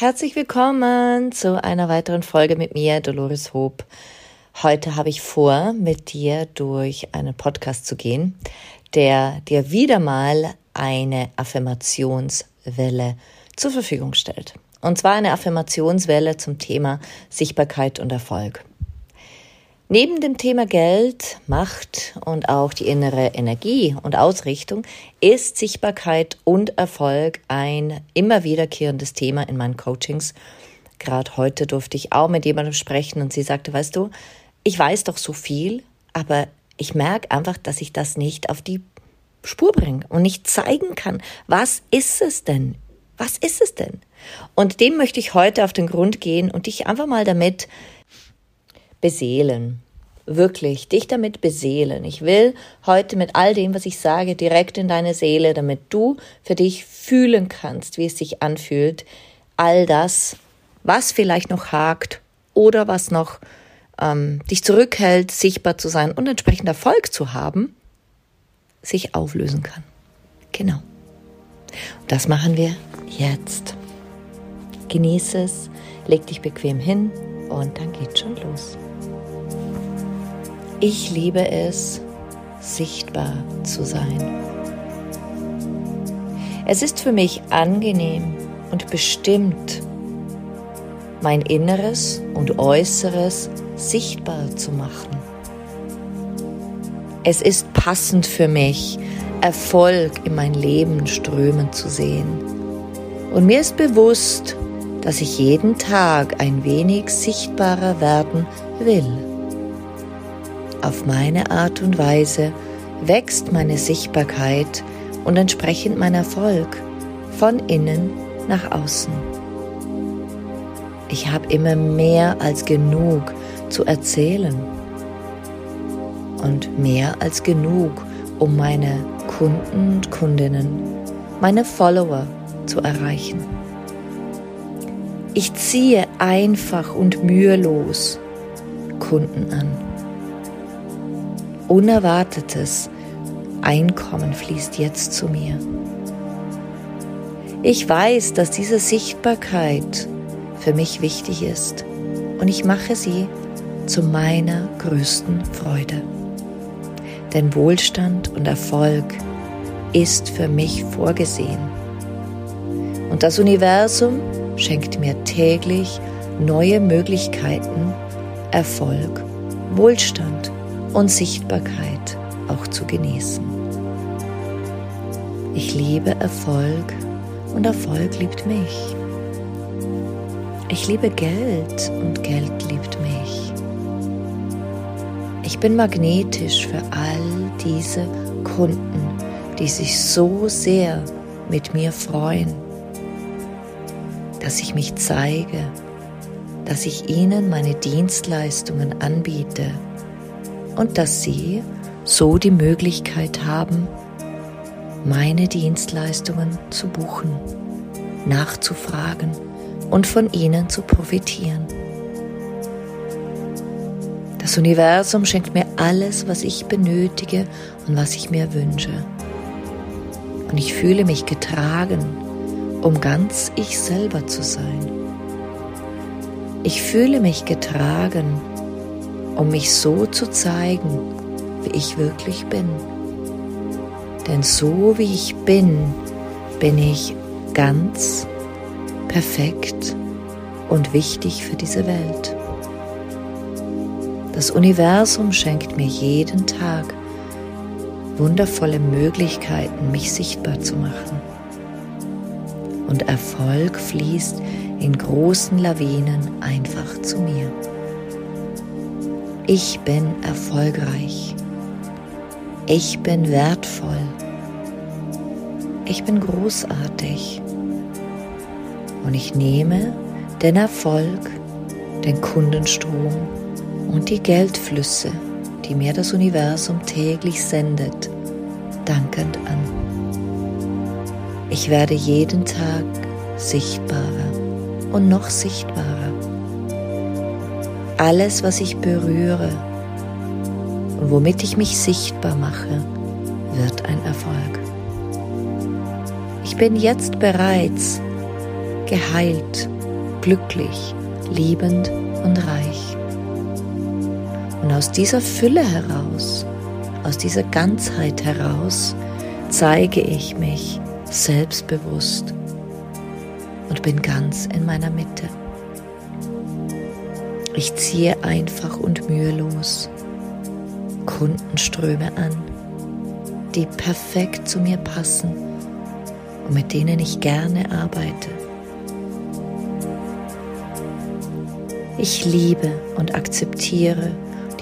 Herzlich willkommen zu einer weiteren Folge mit mir, Dolores Hope. Heute habe ich vor, mit dir durch einen Podcast zu gehen, der dir wieder mal eine Affirmationswelle zur Verfügung stellt. Und zwar eine Affirmationswelle zum Thema Sichtbarkeit und Erfolg. Neben dem Thema Geld, Macht und auch die innere Energie und Ausrichtung ist Sichtbarkeit und Erfolg ein immer wiederkehrendes Thema in meinen Coachings. Gerade heute durfte ich auch mit jemandem sprechen und sie sagte, weißt du, ich weiß doch so viel, aber ich merke einfach, dass ich das nicht auf die Spur bringe und nicht zeigen kann. Was ist es denn? Was ist es denn? Und dem möchte ich heute auf den Grund gehen und dich einfach mal damit beseelen. Wirklich, dich damit beseelen. Ich will heute mit all dem, was ich sage, direkt in deine Seele, damit du für dich fühlen kannst, wie es sich anfühlt, all das, was vielleicht noch hakt oder was noch ähm, dich zurückhält, sichtbar zu sein und entsprechend Erfolg zu haben, sich auflösen kann. Genau. Und das machen wir jetzt. Genieße es, leg dich bequem hin und dann geht's schon los. Ich liebe es, sichtbar zu sein. Es ist für mich angenehm und bestimmt, mein Inneres und Äußeres sichtbar zu machen. Es ist passend für mich, Erfolg in mein Leben strömen zu sehen. Und mir ist bewusst, dass ich jeden Tag ein wenig sichtbarer werden will. Auf meine Art und Weise wächst meine Sichtbarkeit und entsprechend mein Erfolg von innen nach außen. Ich habe immer mehr als genug zu erzählen und mehr als genug, um meine Kunden und Kundinnen, meine Follower zu erreichen. Ich ziehe einfach und mühelos Kunden an. Unerwartetes Einkommen fließt jetzt zu mir. Ich weiß, dass diese Sichtbarkeit für mich wichtig ist und ich mache sie zu meiner größten Freude. Denn Wohlstand und Erfolg ist für mich vorgesehen. Und das Universum schenkt mir täglich neue Möglichkeiten, Erfolg, Wohlstand und Sichtbarkeit auch zu genießen. Ich liebe Erfolg und Erfolg liebt mich. Ich liebe Geld und Geld liebt mich. Ich bin magnetisch für all diese Kunden, die sich so sehr mit mir freuen, dass ich mich zeige, dass ich ihnen meine Dienstleistungen anbiete und dass sie so die Möglichkeit haben, meine Dienstleistungen zu buchen, nachzufragen und von ihnen zu profitieren. Das Universum schenkt mir alles, was ich benötige und was ich mir wünsche. Und ich fühle mich getragen, um ganz ich selber zu sein. Ich fühle mich getragen, um mich so zu zeigen, wie ich wirklich bin. Denn so wie ich bin, bin ich ganz, perfekt und wichtig für diese Welt. Das Universum schenkt mir jeden Tag wundervolle Möglichkeiten, mich sichtbar zu machen. Und Erfolg fließt in großen Lawinen einfach zu mir. Ich bin erfolgreich. Ich bin wertvoll. Ich bin großartig. Und ich nehme den Erfolg, den Kundenstrom und die Geldflüsse, die mir das Universum täglich sendet, dankend an. Ich werde jeden Tag sichtbarer und noch sichtbarer. Alles, was ich berühre und womit ich mich sichtbar mache, wird ein Erfolg. Ich bin jetzt bereits geheilt, glücklich, liebend und reich. Und aus dieser Fülle heraus, aus dieser Ganzheit heraus, zeige ich mich selbstbewusst und bin ganz in meiner Mitte. Ich ziehe einfach und mühelos Kundenströme an, die perfekt zu mir passen und mit denen ich gerne arbeite. Ich liebe und akzeptiere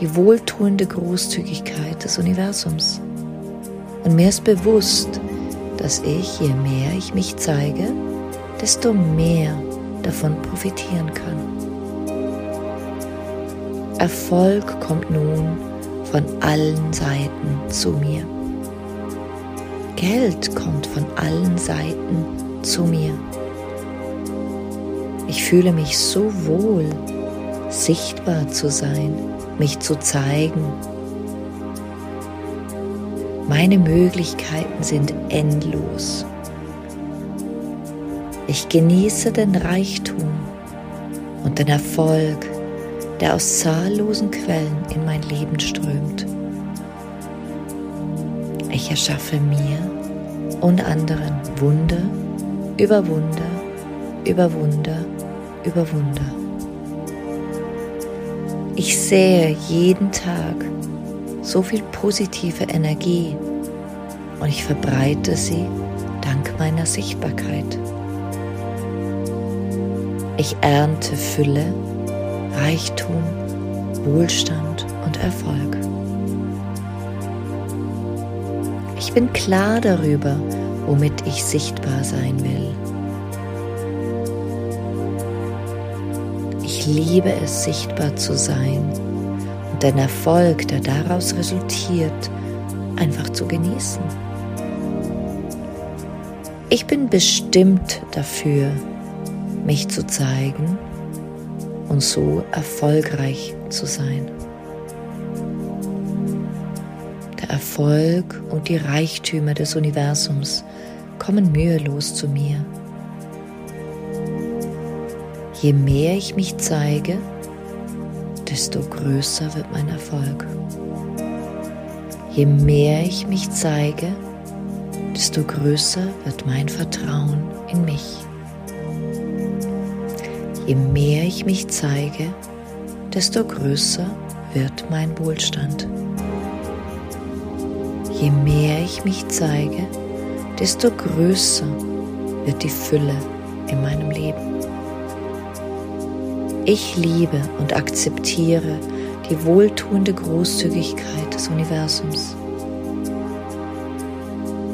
die wohltuende Großzügigkeit des Universums. Und mir ist bewusst, dass ich, je mehr ich mich zeige, desto mehr davon profitieren kann. Erfolg kommt nun von allen Seiten zu mir. Geld kommt von allen Seiten zu mir. Ich fühle mich so wohl, sichtbar zu sein, mich zu zeigen. Meine Möglichkeiten sind endlos. Ich genieße den Reichtum und den Erfolg, der aus zahllosen Quellen in mein Leben strömt. Ich erschaffe mir und anderen Wunder über Wunder, über Wunder, über Wunder. Ich sehe jeden Tag so viel positive Energie und ich verbreite sie dank meiner Sichtbarkeit. Ich ernte Fülle, Reichtum, Wohlstand und Erfolg. Ich bin klar darüber, womit ich sichtbar sein will. Ich liebe es, sichtbar zu sein und den Erfolg, der daraus resultiert, einfach zu genießen. Ich bin bestimmt dafür, mich zu zeigen und so erfolgreich zu sein. Der Erfolg und die Reichtümer des Universums kommen mühelos zu mir. Je mehr ich mich zeige, desto größer wird mein Erfolg. Je mehr ich mich zeige, desto größer wird mein Vertrauen in mich. Je mehr ich mich zeige, desto größer wird mein Wohlstand. Je mehr ich mich zeige, desto größer wird die Fülle in meinem Leben. Ich liebe und akzeptiere die wohltuende Großzügigkeit des Universums.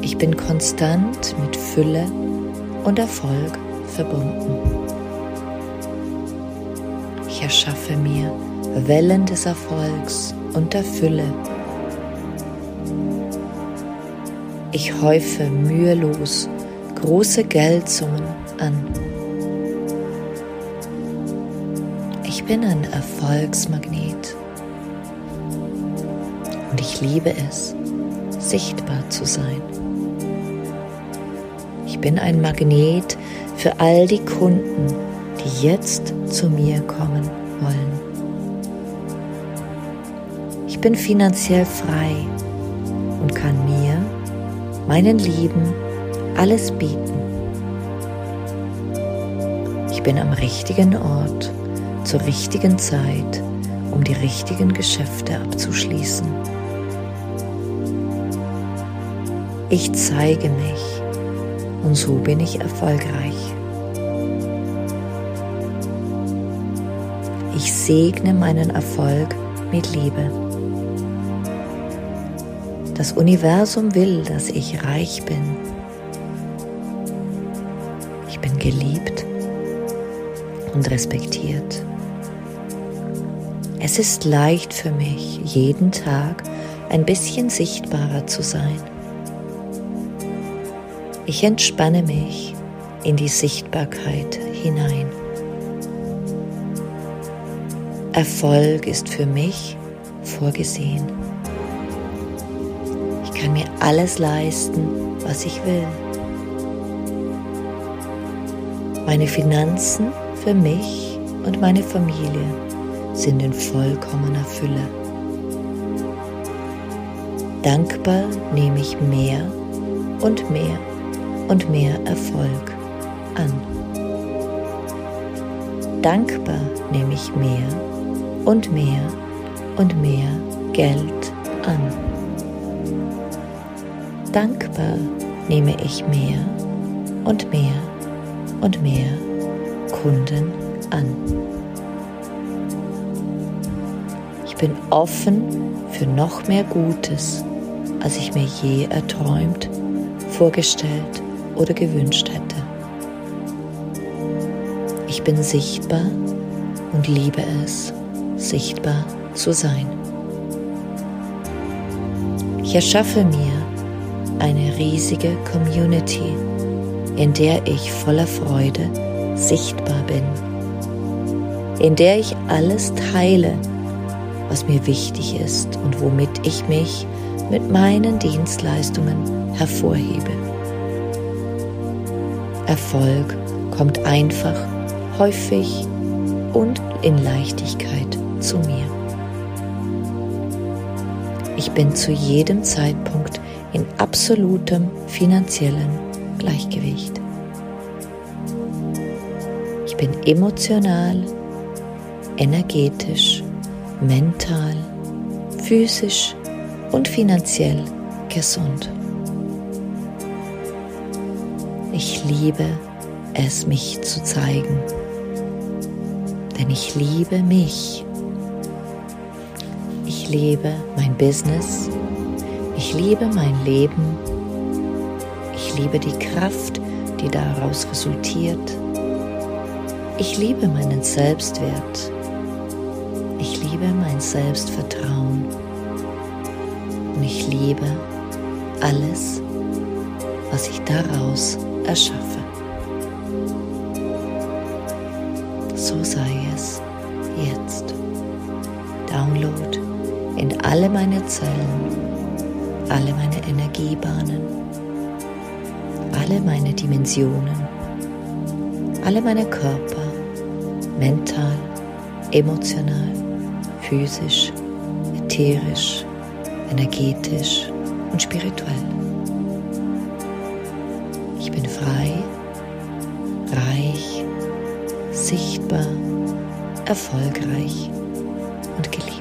Ich bin konstant mit Fülle und Erfolg verbunden. Ich erschaffe mir Wellen des Erfolgs und der Fülle. Ich häufe mühelos große Geldsummen an. Bin ein Erfolgsmagnet und ich liebe es, sichtbar zu sein. Ich bin ein Magnet für all die Kunden, die jetzt zu mir kommen wollen. Ich bin finanziell frei und kann mir, meinen Lieben, alles bieten. Ich bin am richtigen Ort zur richtigen Zeit, um die richtigen Geschäfte abzuschließen. Ich zeige mich und so bin ich erfolgreich. Ich segne meinen Erfolg mit Liebe. Das Universum will, dass ich reich bin. Ich bin geliebt und respektiert. Es ist leicht für mich, jeden Tag ein bisschen sichtbarer zu sein. Ich entspanne mich in die Sichtbarkeit hinein. Erfolg ist für mich vorgesehen. Ich kann mir alles leisten, was ich will. Meine Finanzen für mich und meine Familie sind in vollkommener Fülle. Dankbar nehme ich mehr und mehr und mehr Erfolg an. Dankbar nehme ich mehr und mehr und mehr Geld an. Dankbar nehme ich mehr und mehr und mehr Kunden an. Ich bin offen für noch mehr Gutes, als ich mir je erträumt, vorgestellt oder gewünscht hätte. Ich bin sichtbar und liebe es, sichtbar zu sein. Ich erschaffe mir eine riesige Community, in der ich voller Freude sichtbar bin, in der ich alles teile, was mir wichtig ist und womit ich mich mit meinen Dienstleistungen hervorhebe. Erfolg kommt einfach, häufig und in Leichtigkeit zu mir. Ich bin zu jedem Zeitpunkt in absolutem finanziellen Gleichgewicht. Ich bin emotional, energetisch, mental, physisch und finanziell gesund. Ich liebe es, mich zu zeigen, denn ich liebe mich. Ich liebe mein Business. Ich liebe mein Leben. Ich liebe die Kraft, die daraus resultiert. Ich liebe meinen Selbstwert. Ich liebe mein Selbstvertrauen. Und ich liebe alles, was ich daraus erschaffe. So sei es jetzt. Download in alle meine Zellen, alle meine Energiebahnen, alle meine Dimensionen, alle meine Körper, mental, emotional, physisch, ätherisch, energetisch und spirituell. Ich bin frei, reich, sichtbar, erfolgreich und geliebt.